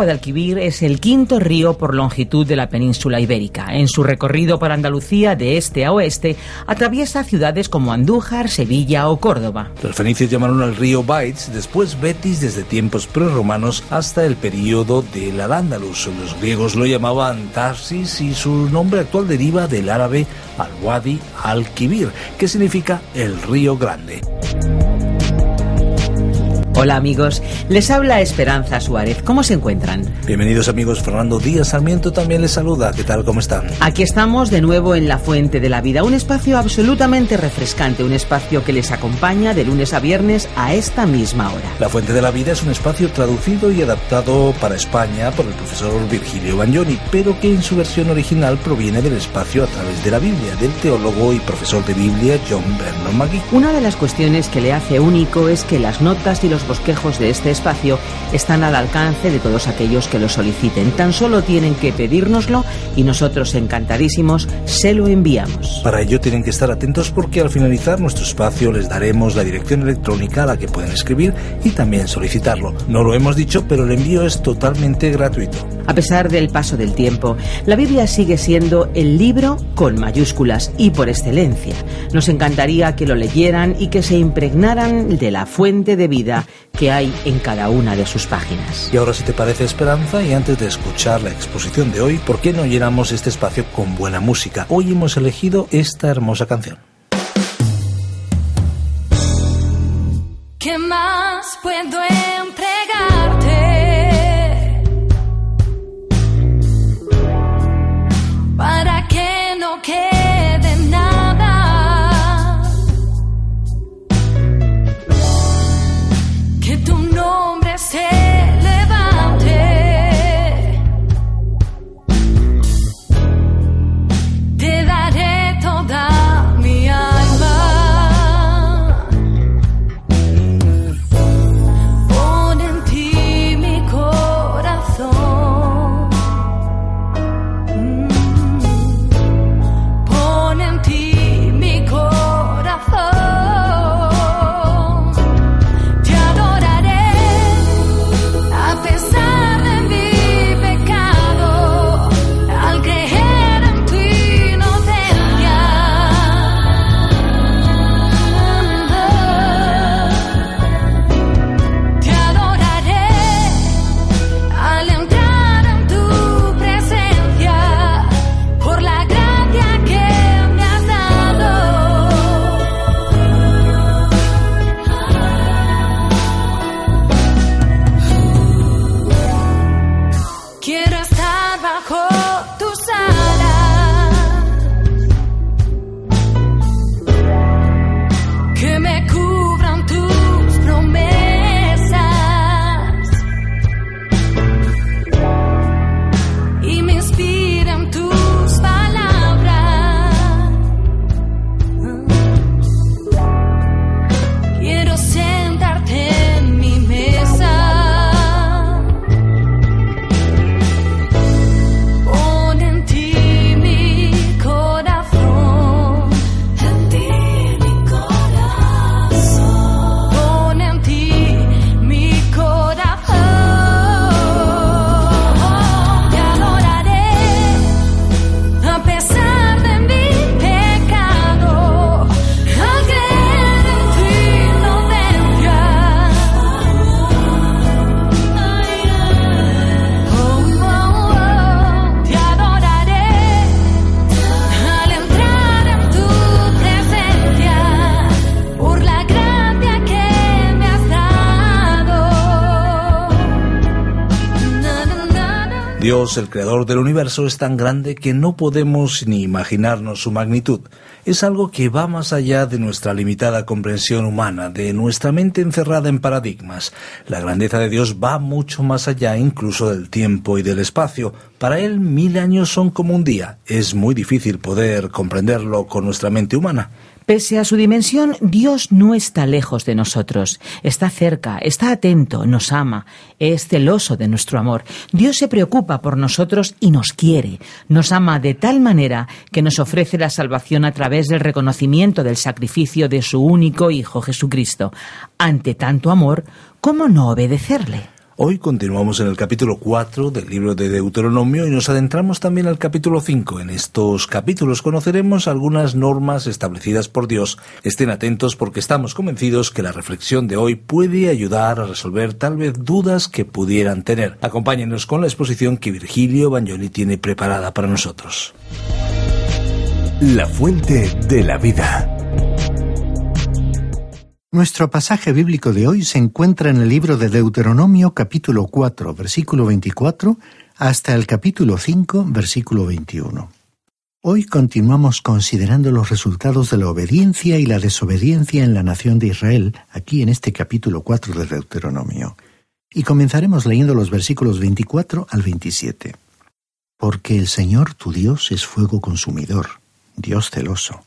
Guadalquivir es el quinto río por longitud de la península ibérica. En su recorrido por Andalucía de este a oeste, atraviesa ciudades como Andújar, Sevilla o Córdoba. Los fenicios llamaron al río Baits, después Betis desde tiempos prerromanos hasta el período del Al-Ándalus. Los griegos lo llamaban Tarsis y su nombre actual deriva del árabe al-Wadi al-Kibir, que significa el río grande. Hola amigos, les habla Esperanza Suárez. ¿Cómo se encuentran? Bienvenidos amigos, Fernando Díaz Sarmiento también les saluda. ¿Qué tal? ¿Cómo están? Aquí estamos de nuevo en La Fuente de la Vida, un espacio absolutamente refrescante, un espacio que les acompaña de lunes a viernes a esta misma hora. La Fuente de la Vida es un espacio traducido y adaptado para España por el profesor Virgilio Bagnoni, pero que en su versión original proviene del espacio a través de la Biblia, del teólogo y profesor de Biblia John Vernon McGee. Una de las cuestiones que le hace único es que las notas y los bosquejos de este espacio están al alcance de todos aquellos que lo soliciten. Tan solo tienen que pedírnoslo y nosotros encantadísimos se lo enviamos. Para ello tienen que estar atentos porque al finalizar nuestro espacio les daremos la dirección electrónica a la que pueden escribir y también solicitarlo. No lo hemos dicho, pero el envío es totalmente gratuito. A pesar del paso del tiempo, la Biblia sigue siendo el libro con mayúsculas y por excelencia. Nos encantaría que lo leyeran y que se impregnaran de la fuente de vida que hay en cada una de sus páginas. Y ahora si te parece Esperanza, y antes de escuchar la exposición de hoy, ¿por qué no llenamos este espacio con buena música? Hoy hemos elegido esta hermosa canción. ¿Qué más puedo Dios, el creador del universo, es tan grande que no podemos ni imaginarnos su magnitud. Es algo que va más allá de nuestra limitada comprensión humana, de nuestra mente encerrada en paradigmas. La grandeza de Dios va mucho más allá incluso del tiempo y del espacio. Para Él mil años son como un día. Es muy difícil poder comprenderlo con nuestra mente humana. Pese a su dimensión, Dios no está lejos de nosotros, está cerca, está atento, nos ama, es celoso de nuestro amor. Dios se preocupa por nosotros y nos quiere, nos ama de tal manera que nos ofrece la salvación a través del reconocimiento del sacrificio de su único Hijo Jesucristo. Ante tanto amor, ¿cómo no obedecerle? Hoy continuamos en el capítulo 4 del libro de Deuteronomio y nos adentramos también al capítulo 5. En estos capítulos conoceremos algunas normas establecidas por Dios. Estén atentos porque estamos convencidos que la reflexión de hoy puede ayudar a resolver tal vez dudas que pudieran tener. Acompáñenos con la exposición que Virgilio Bagnoli tiene preparada para nosotros. La fuente de la vida. Nuestro pasaje bíblico de hoy se encuentra en el libro de Deuteronomio capítulo 4, versículo 24, hasta el capítulo 5, versículo 21. Hoy continuamos considerando los resultados de la obediencia y la desobediencia en la nación de Israel, aquí en este capítulo 4 de Deuteronomio. Y comenzaremos leyendo los versículos 24 al 27. Porque el Señor tu Dios es fuego consumidor, Dios celoso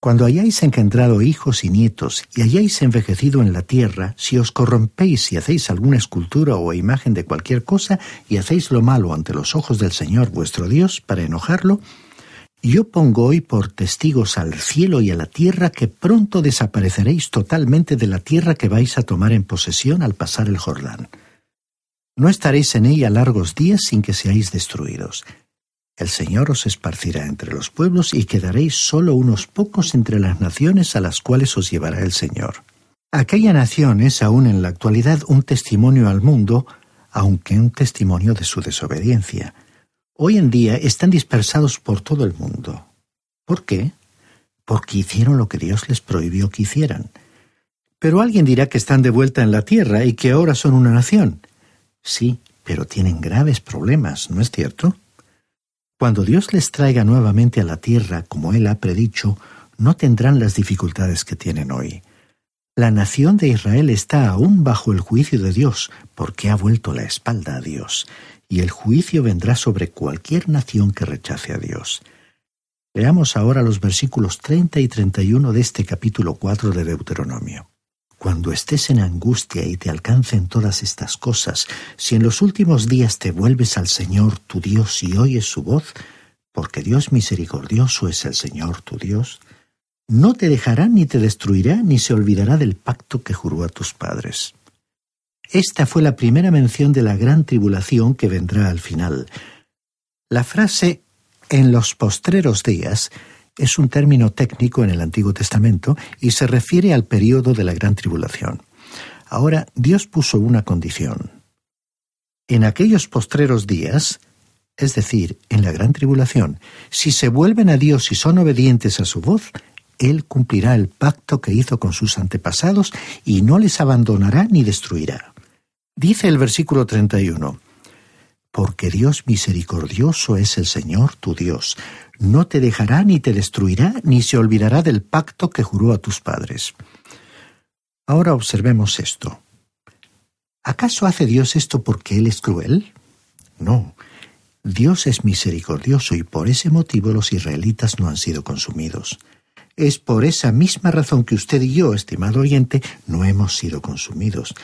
cuando hayáis engendrado hijos y nietos y hayáis envejecido en la tierra, si os corrompéis y hacéis alguna escultura o imagen de cualquier cosa y hacéis lo malo ante los ojos del Señor vuestro Dios para enojarlo, yo pongo hoy por testigos al cielo y a la tierra que pronto desapareceréis totalmente de la tierra que vais a tomar en posesión al pasar el Jordán. No estaréis en ella largos días sin que seáis destruidos. El Señor os esparcirá entre los pueblos y quedaréis solo unos pocos entre las naciones a las cuales os llevará el Señor. Aquella nación es aún en la actualidad un testimonio al mundo, aunque un testimonio de su desobediencia. Hoy en día están dispersados por todo el mundo. ¿Por qué? Porque hicieron lo que Dios les prohibió que hicieran. Pero alguien dirá que están de vuelta en la tierra y que ahora son una nación. Sí, pero tienen graves problemas, ¿no es cierto? Cuando Dios les traiga nuevamente a la tierra, como Él ha predicho, no tendrán las dificultades que tienen hoy. La nación de Israel está aún bajo el juicio de Dios, porque ha vuelto la espalda a Dios, y el juicio vendrá sobre cualquier nación que rechace a Dios. Leamos ahora los versículos 30 y 31 de este capítulo 4 de Deuteronomio. Cuando estés en angustia y te alcancen todas estas cosas, si en los últimos días te vuelves al Señor tu Dios y oyes su voz, porque Dios misericordioso es el Señor tu Dios, no te dejará ni te destruirá ni se olvidará del pacto que juró a tus padres. Esta fue la primera mención de la gran tribulación que vendrá al final. La frase en los postreros días es un término técnico en el Antiguo Testamento y se refiere al período de la Gran Tribulación. Ahora, Dios puso una condición. En aquellos postreros días, es decir, en la Gran Tribulación, si se vuelven a Dios y son obedientes a su voz, Él cumplirá el pacto que hizo con sus antepasados y no les abandonará ni destruirá. Dice el versículo 31, Porque Dios misericordioso es el Señor tu Dios, no te dejará ni te destruirá, ni se olvidará del pacto que juró a tus padres. Ahora observemos esto. ¿Acaso hace Dios esto porque Él es cruel? No. Dios es misericordioso y por ese motivo los israelitas no han sido consumidos. Es por esa misma razón que usted y yo, estimado oyente, no hemos sido consumidos.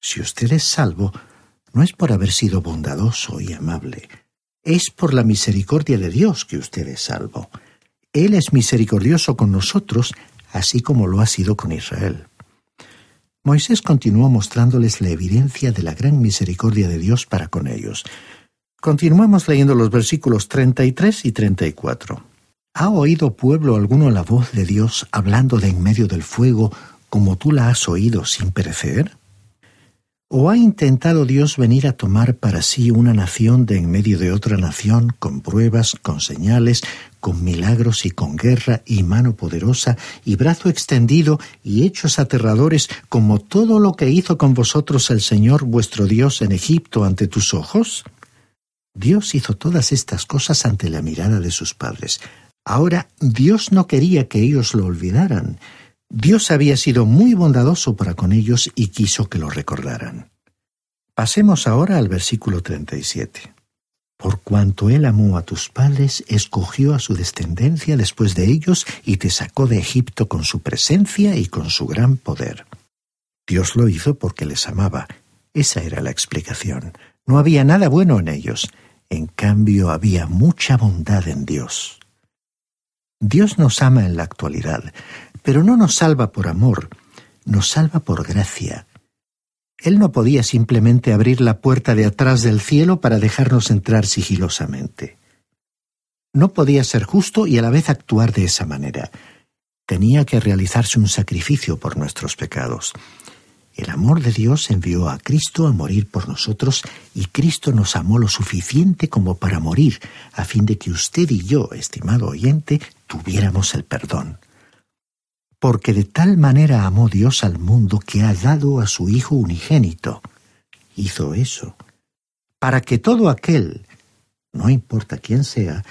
Si usted es salvo, no es por haber sido bondadoso y amable, es por la misericordia de Dios que usted es salvo. Él es misericordioso con nosotros, así como lo ha sido con Israel. Moisés continuó mostrándoles la evidencia de la gran misericordia de Dios para con ellos. Continuamos leyendo los versículos 33 y 34. ¿Ha oído pueblo alguno la voz de Dios hablando de en medio del fuego como tú la has oído sin perecer? ¿O ha intentado Dios venir a tomar para sí una nación de en medio de otra nación, con pruebas, con señales, con milagros y con guerra y mano poderosa y brazo extendido y hechos aterradores, como todo lo que hizo con vosotros el Señor vuestro Dios en Egipto ante tus ojos? Dios hizo todas estas cosas ante la mirada de sus padres. Ahora Dios no quería que ellos lo olvidaran, Dios había sido muy bondadoso para con ellos y quiso que lo recordaran. Pasemos ahora al versículo 37. Por cuanto él amó a tus padres, escogió a su descendencia después de ellos y te sacó de Egipto con su presencia y con su gran poder. Dios lo hizo porque les amaba. Esa era la explicación. No había nada bueno en ellos. En cambio, había mucha bondad en Dios. Dios nos ama en la actualidad, pero no nos salva por amor, nos salva por gracia. Él no podía simplemente abrir la puerta de atrás del cielo para dejarnos entrar sigilosamente. No podía ser justo y a la vez actuar de esa manera. Tenía que realizarse un sacrificio por nuestros pecados. El amor de Dios envió a Cristo a morir por nosotros y Cristo nos amó lo suficiente como para morir, a fin de que usted y yo, estimado oyente, tuviéramos el perdón. Porque de tal manera amó Dios al mundo que ha dado a su Hijo unigénito. Hizo eso. Para que todo aquel, no importa quién sea,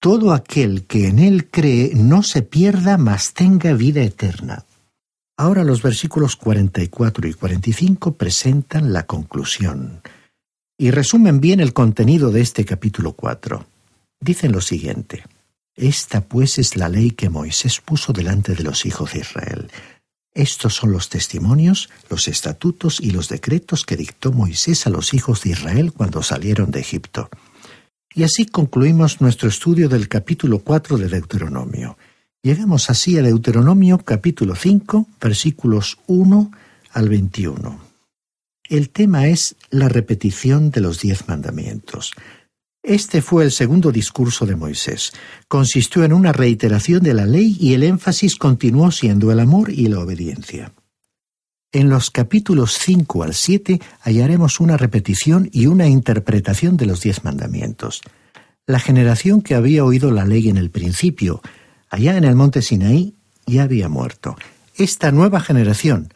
todo aquel que en Él cree no se pierda, mas tenga vida eterna. Ahora los versículos 44 y 45 presentan la conclusión y resumen bien el contenido de este capítulo 4. Dicen lo siguiente. Esta pues es la ley que Moisés puso delante de los hijos de Israel. Estos son los testimonios, los estatutos y los decretos que dictó Moisés a los hijos de Israel cuando salieron de Egipto. Y así concluimos nuestro estudio del capítulo 4 de Deuteronomio. Llegamos así a Deuteronomio capítulo 5, versículos 1 al 21. El tema es la repetición de los diez mandamientos. Este fue el segundo discurso de Moisés. Consistió en una reiteración de la ley y el énfasis continuó siendo el amor y la obediencia. En los capítulos 5 al 7 hallaremos una repetición y una interpretación de los diez mandamientos. La generación que había oído la ley en el principio allá en el monte Sinaí, ya había muerto. Esta nueva generación,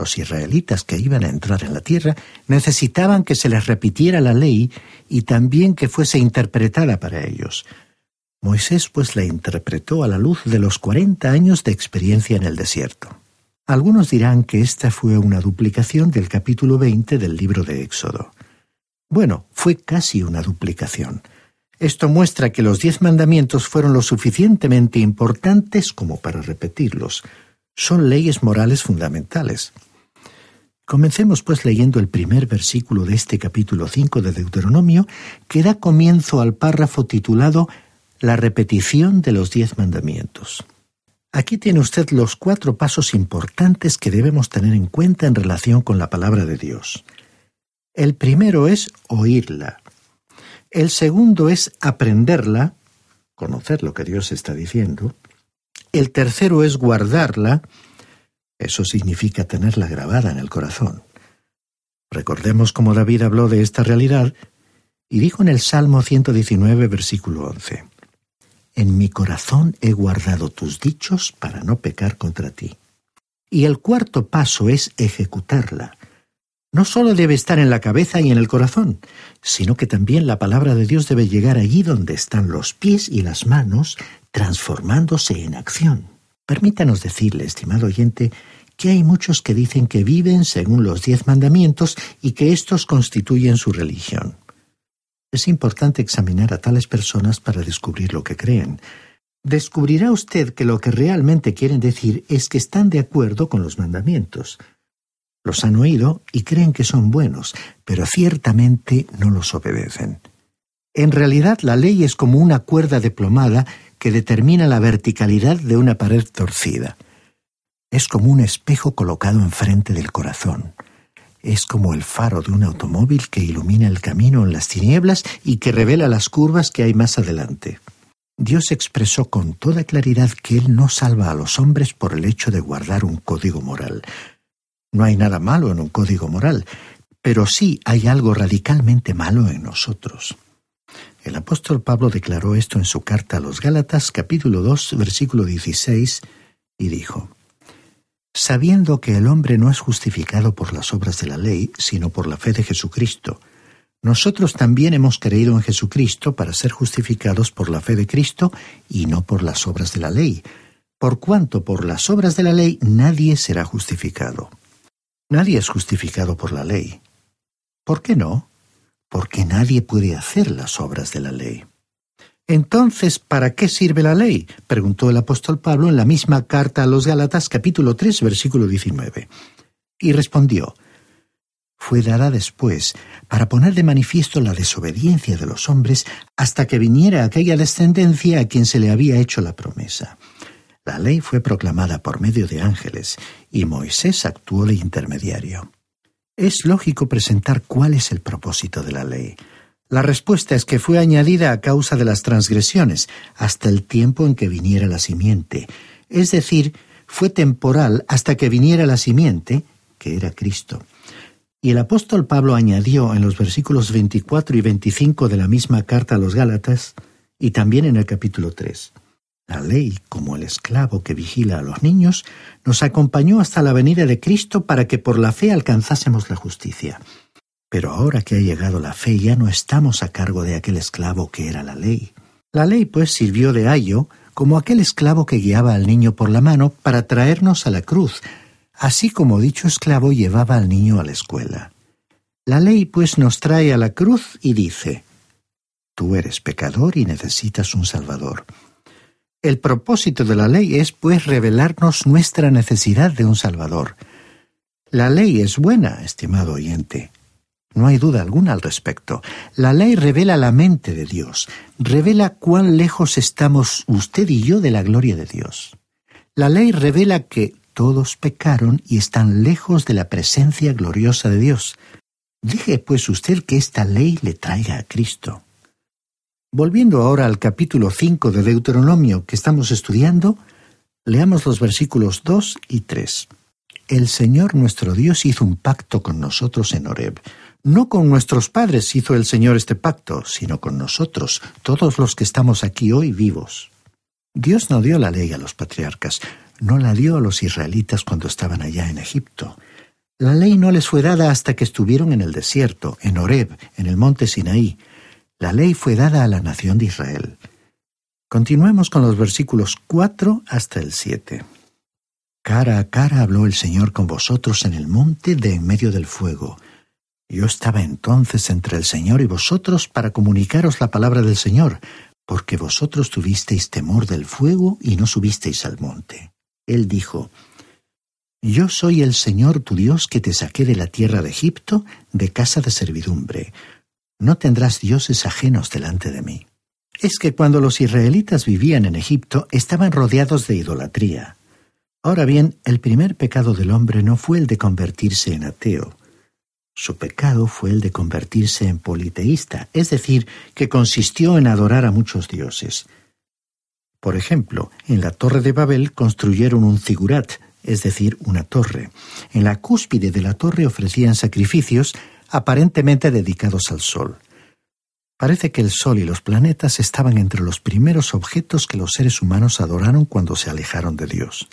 los israelitas que iban a entrar en la tierra, necesitaban que se les repitiera la ley y también que fuese interpretada para ellos. Moisés pues la interpretó a la luz de los cuarenta años de experiencia en el desierto. Algunos dirán que esta fue una duplicación del capítulo 20 del libro de Éxodo. Bueno, fue casi una duplicación. Esto muestra que los diez mandamientos fueron lo suficientemente importantes como para repetirlos. Son leyes morales fundamentales. Comencemos pues leyendo el primer versículo de este capítulo 5 de Deuteronomio, que da comienzo al párrafo titulado La repetición de los diez mandamientos. Aquí tiene usted los cuatro pasos importantes que debemos tener en cuenta en relación con la palabra de Dios. El primero es oírla. El segundo es aprenderla, conocer lo que Dios está diciendo. El tercero es guardarla, eso significa tenerla grabada en el corazón. Recordemos cómo David habló de esta realidad y dijo en el Salmo 119, versículo 11, En mi corazón he guardado tus dichos para no pecar contra ti. Y el cuarto paso es ejecutarla no solo debe estar en la cabeza y en el corazón, sino que también la palabra de Dios debe llegar allí donde están los pies y las manos, transformándose en acción. Permítanos decirle, estimado oyente, que hay muchos que dicen que viven según los diez mandamientos y que éstos constituyen su religión. Es importante examinar a tales personas para descubrir lo que creen. Descubrirá usted que lo que realmente quieren decir es que están de acuerdo con los mandamientos, los han oído y creen que son buenos, pero ciertamente no los obedecen. En realidad la ley es como una cuerda deplomada que determina la verticalidad de una pared torcida. Es como un espejo colocado enfrente del corazón. Es como el faro de un automóvil que ilumina el camino en las tinieblas y que revela las curvas que hay más adelante. Dios expresó con toda claridad que Él no salva a los hombres por el hecho de guardar un código moral, no hay nada malo en un código moral, pero sí hay algo radicalmente malo en nosotros. El apóstol Pablo declaró esto en su carta a los Gálatas capítulo 2 versículo 16 y dijo, Sabiendo que el hombre no es justificado por las obras de la ley, sino por la fe de Jesucristo, nosotros también hemos creído en Jesucristo para ser justificados por la fe de Cristo y no por las obras de la ley, por cuanto por las obras de la ley nadie será justificado. Nadie es justificado por la ley. ¿Por qué no? Porque nadie puede hacer las obras de la ley. Entonces, ¿para qué sirve la ley? preguntó el apóstol Pablo en la misma carta a los Gálatas capítulo 3 versículo 19. Y respondió, fue dada después para poner de manifiesto la desobediencia de los hombres hasta que viniera aquella descendencia a quien se le había hecho la promesa. La ley fue proclamada por medio de ángeles y Moisés actuó de intermediario. Es lógico presentar cuál es el propósito de la ley. La respuesta es que fue añadida a causa de las transgresiones, hasta el tiempo en que viniera la simiente. Es decir, fue temporal hasta que viniera la simiente, que era Cristo. Y el apóstol Pablo añadió en los versículos 24 y 25 de la misma carta a los Gálatas, y también en el capítulo 3. La ley, como el esclavo que vigila a los niños, nos acompañó hasta la venida de Cristo para que por la fe alcanzásemos la justicia. Pero ahora que ha llegado la fe ya no estamos a cargo de aquel esclavo que era la ley. La ley pues sirvió de ayo como aquel esclavo que guiaba al niño por la mano para traernos a la cruz, así como dicho esclavo llevaba al niño a la escuela. La ley pues nos trae a la cruz y dice, Tú eres pecador y necesitas un Salvador. El propósito de la ley es, pues, revelarnos nuestra necesidad de un Salvador. La ley es buena, estimado oyente. No hay duda alguna al respecto. La ley revela la mente de Dios, revela cuán lejos estamos usted y yo de la gloria de Dios. La ley revela que todos pecaron y están lejos de la presencia gloriosa de Dios. Deje pues usted que esta ley le traiga a Cristo. Volviendo ahora al capítulo 5 de Deuteronomio que estamos estudiando, leamos los versículos 2 y 3. El Señor nuestro Dios hizo un pacto con nosotros en Horeb. No con nuestros padres hizo el Señor este pacto, sino con nosotros, todos los que estamos aquí hoy vivos. Dios no dio la ley a los patriarcas, no la dio a los israelitas cuando estaban allá en Egipto. La ley no les fue dada hasta que estuvieron en el desierto, en Horeb, en el monte Sinaí, la ley fue dada a la nación de Israel. Continuemos con los versículos 4 hasta el 7. Cara a cara habló el Señor con vosotros en el monte de en medio del fuego. Yo estaba entonces entre el Señor y vosotros para comunicaros la palabra del Señor, porque vosotros tuvisteis temor del fuego y no subisteis al monte. Él dijo, Yo soy el Señor tu Dios que te saqué de la tierra de Egipto, de casa de servidumbre. No tendrás dioses ajenos delante de mí. Es que cuando los israelitas vivían en Egipto estaban rodeados de idolatría. Ahora bien, el primer pecado del hombre no fue el de convertirse en ateo. Su pecado fue el de convertirse en politeísta, es decir, que consistió en adorar a muchos dioses. Por ejemplo, en la torre de Babel construyeron un zigurat, es decir, una torre. En la cúspide de la torre ofrecían sacrificios aparentemente dedicados al Sol. Parece que el Sol y los planetas estaban entre los primeros objetos que los seres humanos adoraron cuando se alejaron de Dios.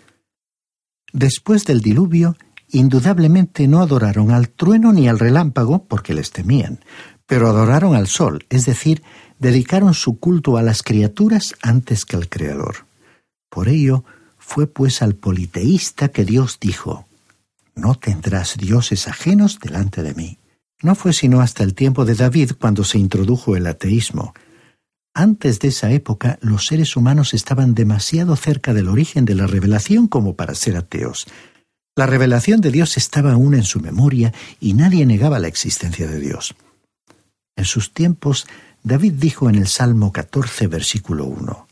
Después del diluvio, indudablemente no adoraron al trueno ni al relámpago porque les temían, pero adoraron al Sol, es decir, dedicaron su culto a las criaturas antes que al Creador. Por ello, fue pues al politeísta que Dios dijo, No tendrás dioses ajenos delante de mí. No fue sino hasta el tiempo de David cuando se introdujo el ateísmo. Antes de esa época, los seres humanos estaban demasiado cerca del origen de la revelación como para ser ateos. La revelación de Dios estaba aún en su memoria y nadie negaba la existencia de Dios. En sus tiempos, David dijo en el Salmo 14, versículo 1,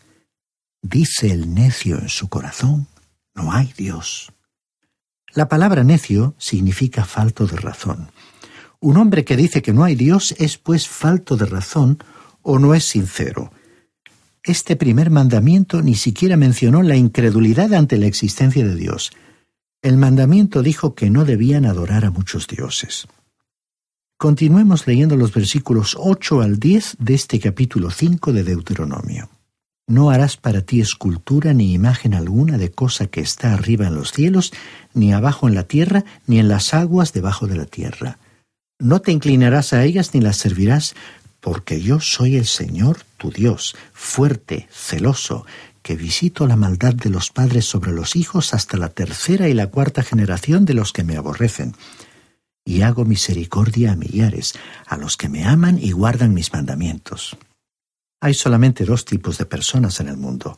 Dice el necio en su corazón, no hay Dios. La palabra necio significa falto de razón. Un hombre que dice que no hay Dios es pues falto de razón o no es sincero. Este primer mandamiento ni siquiera mencionó la incredulidad ante la existencia de Dios. El mandamiento dijo que no debían adorar a muchos dioses. Continuemos leyendo los versículos 8 al 10 de este capítulo 5 de Deuteronomio. No harás para ti escultura ni imagen alguna de cosa que está arriba en los cielos, ni abajo en la tierra, ni en las aguas debajo de la tierra. No te inclinarás a ellas ni las servirás, porque yo soy el Señor tu Dios, fuerte, celoso, que visito la maldad de los padres sobre los hijos hasta la tercera y la cuarta generación de los que me aborrecen. Y hago misericordia a millares, a los que me aman y guardan mis mandamientos. Hay solamente dos tipos de personas en el mundo,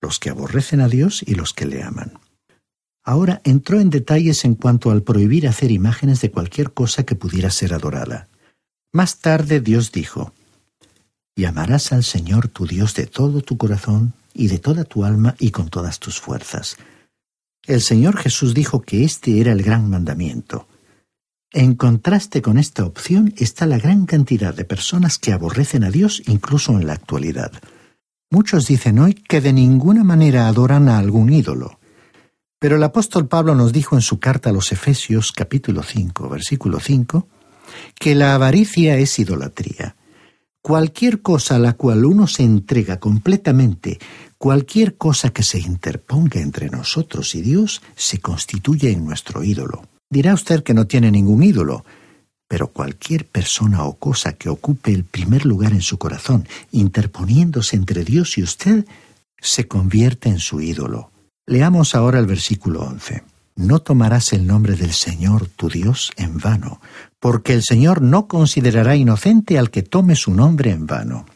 los que aborrecen a Dios y los que le aman. Ahora entró en detalles en cuanto al prohibir hacer imágenes de cualquier cosa que pudiera ser adorada. Más tarde Dios dijo, Y amarás al Señor tu Dios de todo tu corazón y de toda tu alma y con todas tus fuerzas. El Señor Jesús dijo que este era el gran mandamiento. En contraste con esta opción está la gran cantidad de personas que aborrecen a Dios incluso en la actualidad. Muchos dicen hoy que de ninguna manera adoran a algún ídolo. Pero el apóstol Pablo nos dijo en su carta a los Efesios capítulo 5, versículo 5, que la avaricia es idolatría. Cualquier cosa a la cual uno se entrega completamente, cualquier cosa que se interponga entre nosotros y Dios, se constituye en nuestro ídolo. Dirá usted que no tiene ningún ídolo, pero cualquier persona o cosa que ocupe el primer lugar en su corazón, interponiéndose entre Dios y usted, se convierte en su ídolo. Leamos ahora el versículo 11. No tomarás el nombre del Señor tu Dios en vano, porque el Señor no considerará inocente al que tome su nombre en vano.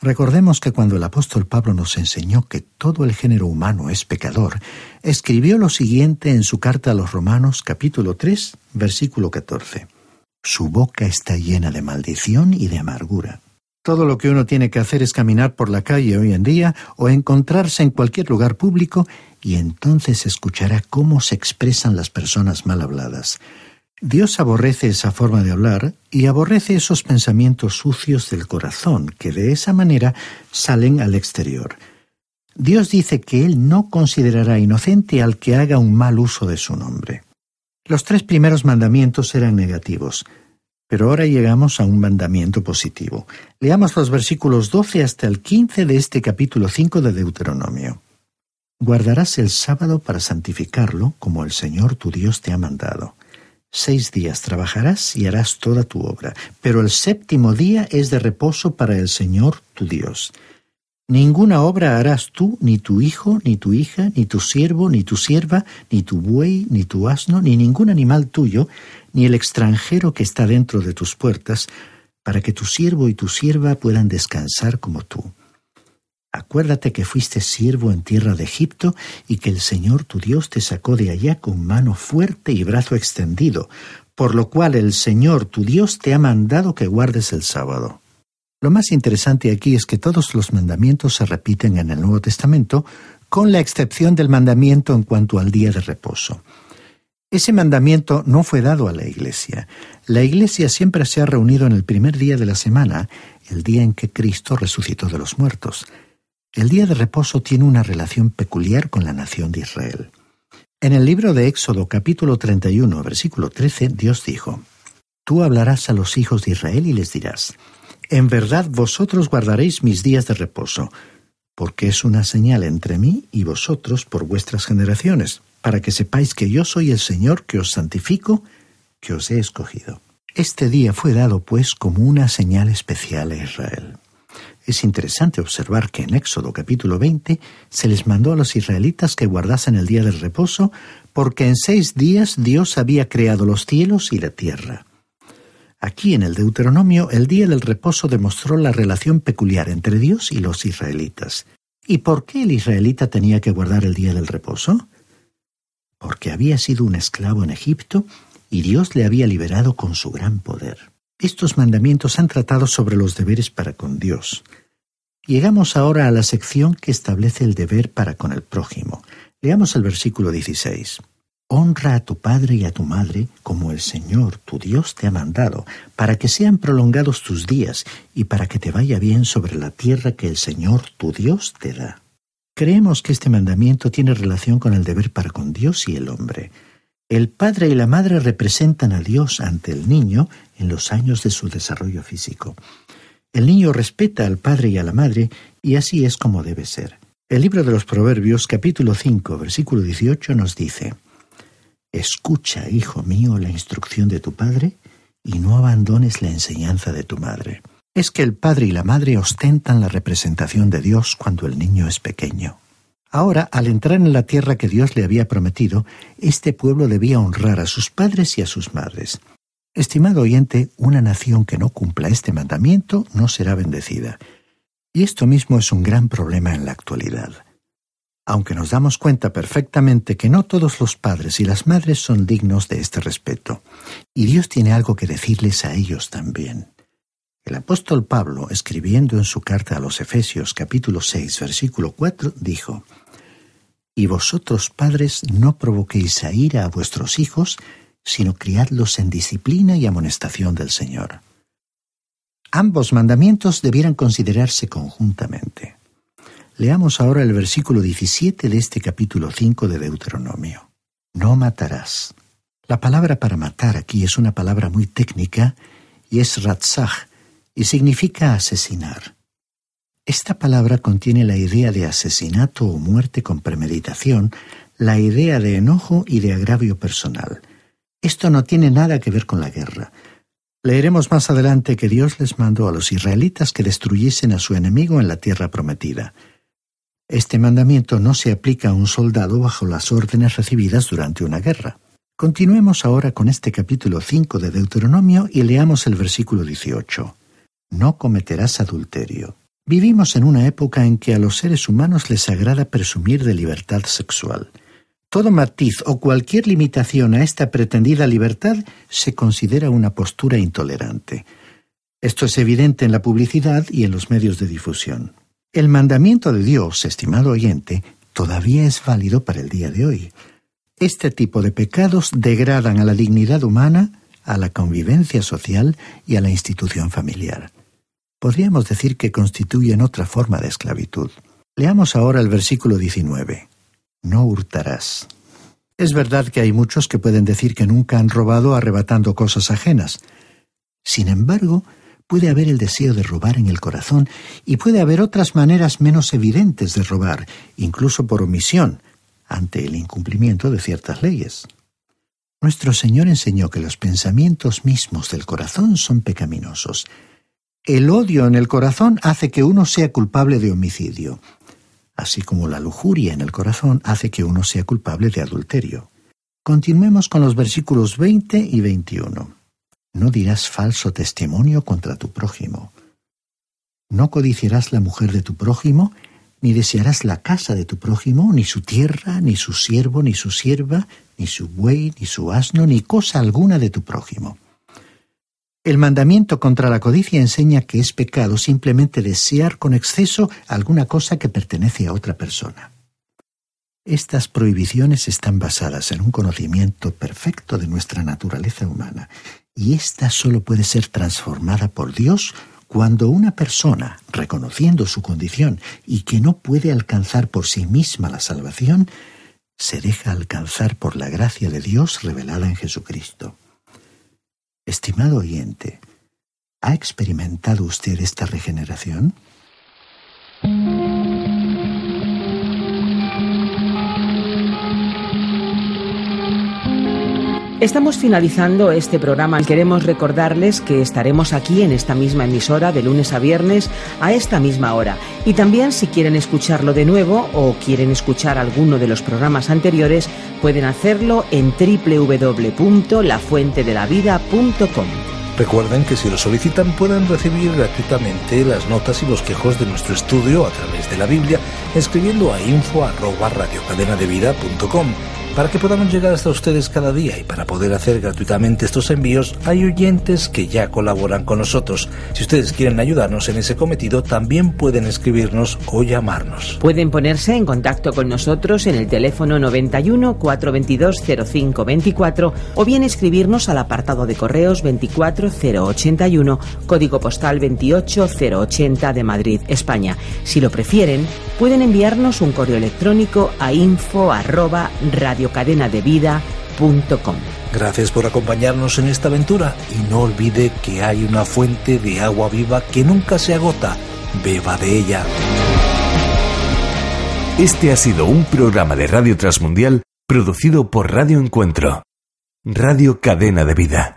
Recordemos que cuando el apóstol Pablo nos enseñó que todo el género humano es pecador, escribió lo siguiente en su carta a los Romanos capítulo 3, versículo 14. Su boca está llena de maldición y de amargura. Todo lo que uno tiene que hacer es caminar por la calle hoy en día o encontrarse en cualquier lugar público y entonces escuchará cómo se expresan las personas mal habladas. Dios aborrece esa forma de hablar y aborrece esos pensamientos sucios del corazón que de esa manera salen al exterior. Dios dice que Él no considerará inocente al que haga un mal uso de su nombre. Los tres primeros mandamientos eran negativos. Pero ahora llegamos a un mandamiento positivo. Leamos los versículos 12 hasta el 15 de este capítulo 5 de Deuteronomio. Guardarás el sábado para santificarlo, como el Señor tu Dios te ha mandado. Seis días trabajarás y harás toda tu obra, pero el séptimo día es de reposo para el Señor tu Dios. Ninguna obra harás tú, ni tu hijo, ni tu hija, ni tu siervo, ni tu sierva, ni tu buey, ni tu asno, ni ningún animal tuyo, ni el extranjero que está dentro de tus puertas, para que tu siervo y tu sierva puedan descansar como tú. Acuérdate que fuiste siervo en tierra de Egipto y que el Señor tu Dios te sacó de allá con mano fuerte y brazo extendido, por lo cual el Señor tu Dios te ha mandado que guardes el sábado. Lo más interesante aquí es que todos los mandamientos se repiten en el Nuevo Testamento, con la excepción del mandamiento en cuanto al día de reposo. Ese mandamiento no fue dado a la Iglesia. La Iglesia siempre se ha reunido en el primer día de la semana, el día en que Cristo resucitó de los muertos. El día de reposo tiene una relación peculiar con la nación de Israel. En el libro de Éxodo capítulo 31, versículo 13, Dios dijo, Tú hablarás a los hijos de Israel y les dirás, en verdad vosotros guardaréis mis días de reposo, porque es una señal entre mí y vosotros por vuestras generaciones, para que sepáis que yo soy el Señor que os santifico, que os he escogido. Este día fue dado, pues, como una señal especial a Israel. Es interesante observar que en Éxodo capítulo 20 se les mandó a los israelitas que guardasen el día del reposo, porque en seis días Dios había creado los cielos y la tierra. Aquí en el Deuteronomio el día del reposo demostró la relación peculiar entre Dios y los israelitas. ¿Y por qué el israelita tenía que guardar el día del reposo? Porque había sido un esclavo en Egipto y Dios le había liberado con su gran poder. Estos mandamientos han tratado sobre los deberes para con Dios. Llegamos ahora a la sección que establece el deber para con el prójimo. Leamos el versículo 16. Honra a tu padre y a tu madre como el Señor tu Dios te ha mandado, para que sean prolongados tus días y para que te vaya bien sobre la tierra que el Señor tu Dios te da. Creemos que este mandamiento tiene relación con el deber para con Dios y el hombre. El padre y la madre representan a Dios ante el niño en los años de su desarrollo físico. El niño respeta al padre y a la madre y así es como debe ser. El libro de los Proverbios capítulo 5 versículo 18 nos dice, Escucha, hijo mío, la instrucción de tu padre y no abandones la enseñanza de tu madre. Es que el padre y la madre ostentan la representación de Dios cuando el niño es pequeño. Ahora, al entrar en la tierra que Dios le había prometido, este pueblo debía honrar a sus padres y a sus madres. Estimado oyente, una nación que no cumpla este mandamiento no será bendecida. Y esto mismo es un gran problema en la actualidad aunque nos damos cuenta perfectamente que no todos los padres y las madres son dignos de este respeto, y Dios tiene algo que decirles a ellos también. El apóstol Pablo, escribiendo en su carta a los Efesios capítulo 6 versículo 4, dijo, Y vosotros padres no provoquéis a ira a vuestros hijos, sino criadlos en disciplina y amonestación del Señor. Ambos mandamientos debieran considerarse conjuntamente. Leamos ahora el versículo 17 de este capítulo 5 de Deuteronomio. No matarás. La palabra para matar aquí es una palabra muy técnica y es ratzach y significa asesinar. Esta palabra contiene la idea de asesinato o muerte con premeditación, la idea de enojo y de agravio personal. Esto no tiene nada que ver con la guerra. Leeremos más adelante que Dios les mandó a los israelitas que destruyesen a su enemigo en la tierra prometida. Este mandamiento no se aplica a un soldado bajo las órdenes recibidas durante una guerra. Continuemos ahora con este capítulo 5 de Deuteronomio y leamos el versículo 18. No cometerás adulterio. Vivimos en una época en que a los seres humanos les agrada presumir de libertad sexual. Todo matiz o cualquier limitación a esta pretendida libertad se considera una postura intolerante. Esto es evidente en la publicidad y en los medios de difusión. El mandamiento de Dios, estimado oyente, todavía es válido para el día de hoy. Este tipo de pecados degradan a la dignidad humana, a la convivencia social y a la institución familiar podríamos decir que constituyen otra forma de esclavitud. Leamos ahora el versículo 19. No hurtarás. Es verdad que hay muchos que pueden decir que nunca han robado arrebatando cosas ajenas. Sin embargo, puede haber el deseo de robar en el corazón y puede haber otras maneras menos evidentes de robar, incluso por omisión, ante el incumplimiento de ciertas leyes. Nuestro Señor enseñó que los pensamientos mismos del corazón son pecaminosos el odio en el corazón hace que uno sea culpable de homicidio, así como la lujuria en el corazón hace que uno sea culpable de adulterio. Continuemos con los versículos 20 y 21. No dirás falso testimonio contra tu prójimo. No codiciarás la mujer de tu prójimo, ni desearás la casa de tu prójimo, ni su tierra, ni su siervo, ni su sierva, ni su buey, ni su asno, ni cosa alguna de tu prójimo. El mandamiento contra la codicia enseña que es pecado simplemente desear con exceso alguna cosa que pertenece a otra persona. Estas prohibiciones están basadas en un conocimiento perfecto de nuestra naturaleza humana, y ésta solo puede ser transformada por Dios cuando una persona, reconociendo su condición y que no puede alcanzar por sí misma la salvación, se deja alcanzar por la gracia de Dios revelada en Jesucristo. Estimado oyente, ¿ha experimentado usted esta regeneración? Estamos finalizando este programa. Queremos recordarles que estaremos aquí en esta misma emisora de lunes a viernes a esta misma hora. Y también si quieren escucharlo de nuevo o quieren escuchar alguno de los programas anteriores, pueden hacerlo en www.lafuentedelavida.com. Recuerden que si lo solicitan pueden recibir gratuitamente las notas y los quejos de nuestro estudio a través de la Biblia escribiendo a info@radiocadenadevida.com para que podamos llegar hasta ustedes cada día y para poder hacer gratuitamente estos envíos, hay oyentes que ya colaboran con nosotros. Si ustedes quieren ayudarnos en ese cometido, también pueden escribirnos o llamarnos. Pueden ponerse en contacto con nosotros en el teléfono 91 422 0524 o bien escribirnos al apartado de correos 24081, código postal 28080 de Madrid, España. Si lo prefieren, pueden enviarnos un correo electrónico a info arroba radiocadenadevida.com. Gracias por acompañarnos en esta aventura y no olvide que hay una fuente de agua viva que nunca se agota. Beba de ella. Este ha sido un programa de Radio Transmundial producido por Radio Encuentro, Radio Cadena de Vida.